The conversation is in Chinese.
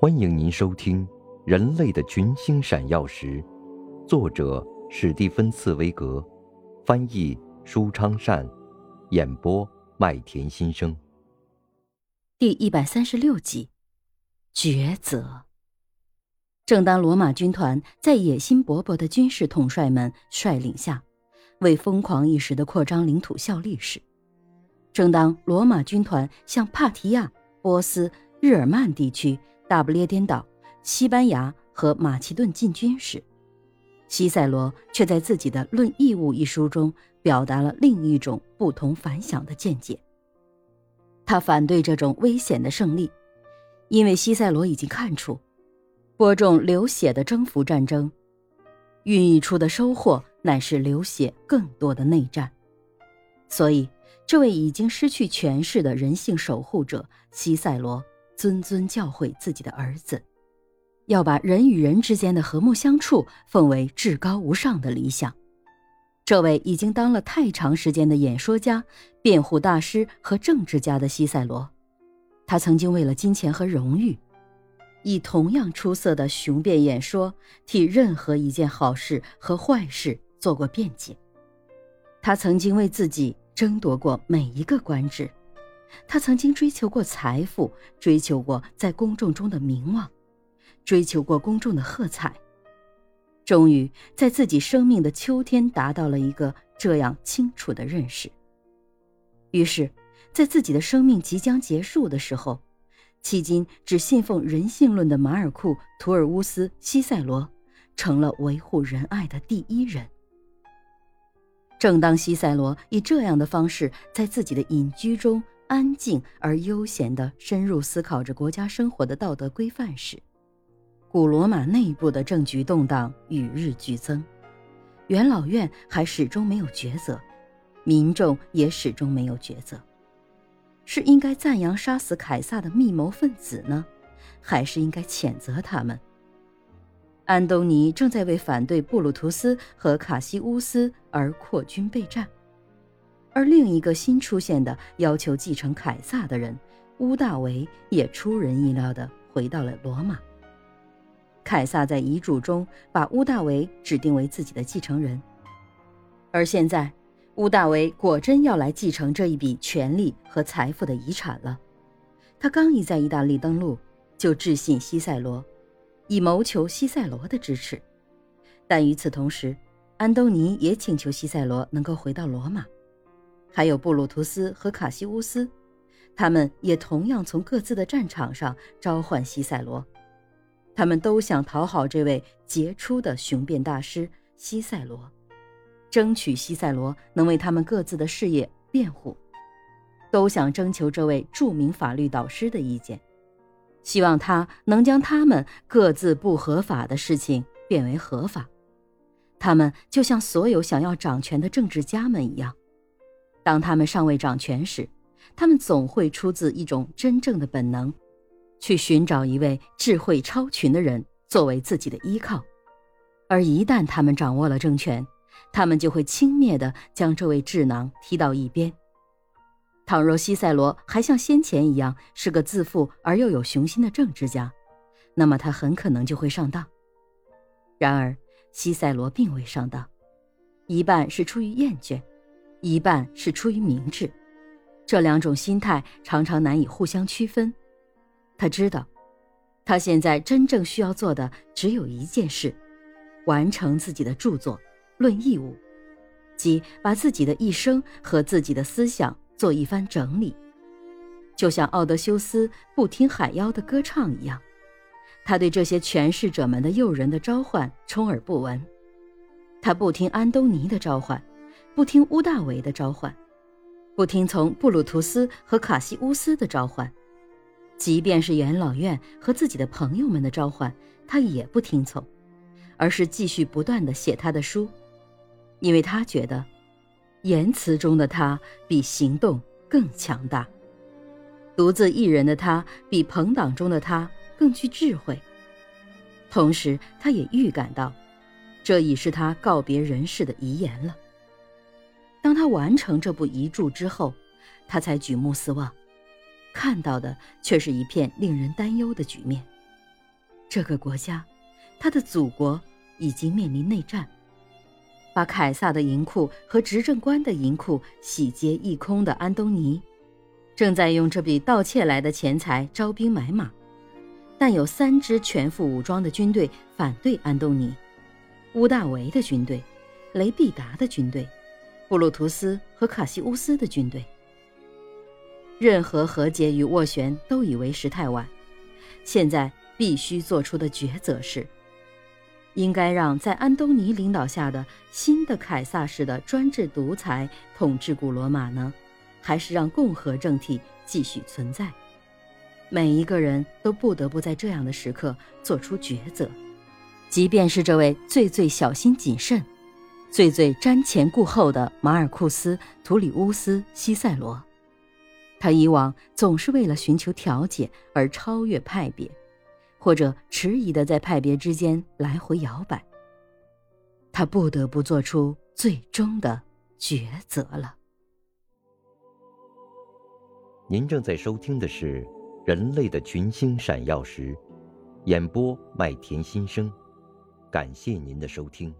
欢迎您收听《人类的群星闪耀时》，作者史蒂芬·茨威格，翻译舒昌善，演播麦田心声。第一百三十六集，抉择。正当罗马军团在野心勃勃的军事统帅们率领下，为疯狂一时的扩张领土效力时，正当罗马军团向帕提亚、波斯、日耳曼地区。大不列颠岛、西班牙和马其顿进军时，西塞罗却在自己的《论义务》一书中表达了另一种不同凡响的见解。他反对这种危险的胜利，因为西塞罗已经看出，播种流血的征服战争，孕育出的收获乃是流血更多的内战。所以，这位已经失去权势的人性守护者西塞罗。谆谆教诲自己的儿子，要把人与人之间的和睦相处奉为至高无上的理想。这位已经当了太长时间的演说家、辩护大师和政治家的西塞罗，他曾经为了金钱和荣誉，以同样出色的雄辩演说替任何一件好事和坏事做过辩解。他曾经为自己争夺过每一个官职。他曾经追求过财富，追求过在公众中的名望，追求过公众的喝彩。终于在自己生命的秋天达到了一个这样清楚的认识。于是，在自己的生命即将结束的时候，迄今只信奉人性论的马尔库·图尔乌斯·西塞罗，成了维护仁爱的第一人。正当西塞罗以这样的方式在自己的隐居中，安静而悠闲地深入思考着国家生活的道德规范时，古罗马内部的政局动荡与日俱增，元老院还始终没有抉择，民众也始终没有抉择，是应该赞扬杀死凯撒的密谋分子呢，还是应该谴责他们？安东尼正在为反对布鲁图斯和卡西乌斯而扩军备战。而另一个新出现的要求继承凯撒的人乌大维也出人意料地回到了罗马。凯撒在遗嘱中把乌大维指定为自己的继承人，而现在乌大维果真要来继承这一笔权力和财富的遗产了。他刚一在意大利登陆，就致信西塞罗，以谋求西塞罗的支持。但与此同时，安东尼也请求西塞罗能够回到罗马。还有布鲁图斯和卡西乌斯，他们也同样从各自的战场上召唤西塞罗。他们都想讨好这位杰出的雄辩大师西塞罗，争取西塞罗能为他们各自的事业辩护，都想征求这位著名法律导师的意见，希望他能将他们各自不合法的事情变为合法。他们就像所有想要掌权的政治家们一样。当他们尚未掌权时，他们总会出自一种真正的本能，去寻找一位智慧超群的人作为自己的依靠；而一旦他们掌握了政权，他们就会轻蔑地将这位智囊踢到一边。倘若西塞罗还像先前一样是个自负而又有雄心的政治家，那么他很可能就会上当。然而，西塞罗并未上当，一半是出于厌倦。一半是出于明智，这两种心态常常难以互相区分。他知道，他现在真正需要做的只有一件事：完成自己的著作《论义务》，即把自己的一生和自己的思想做一番整理。就像奥德修斯不听海妖的歌唱一样，他对这些诠释者们的诱人的召唤充耳不闻，他不听安东尼的召唤。不听乌大维的召唤，不听从布鲁图斯和卡西乌斯的召唤，即便是元老院和自己的朋友们的召唤，他也不听从，而是继续不断的写他的书，因为他觉得，言辞中的他比行动更强大，独自一人的他比朋党中的他更具智慧。同时，他也预感到，这已是他告别人世的遗言了。当他完成这部遗著之后，他才举目四望，看到的却是一片令人担忧的局面。这个国家，他的祖国已经面临内战。把凯撒的银库和执政官的银库洗劫一空的安东尼，正在用这笔盗窃来的钱财招兵买马。但有三支全副武装的军队反对安东尼：乌大维的军队、雷必达的军队、布鲁图斯和卡西乌斯的军队。任何和解与斡旋都已为时太晚，现在必须做出的抉择是：应该让在安东尼领导下的新的凯撒式的专制独裁统治古罗马呢，还是让共和政体继续存在？每一个人都不得不在这样的时刻做出抉择，即便是这位最最小心谨慎、最最瞻前顾后的马尔库斯·图里乌斯·西塞罗。他以往总是为了寻求调解而超越派别，或者迟疑的在派别之间来回摇摆。他不得不做出最终的抉择了。您正在收听的是《人类的群星闪耀时》，演播麦田心声，感谢您的收听。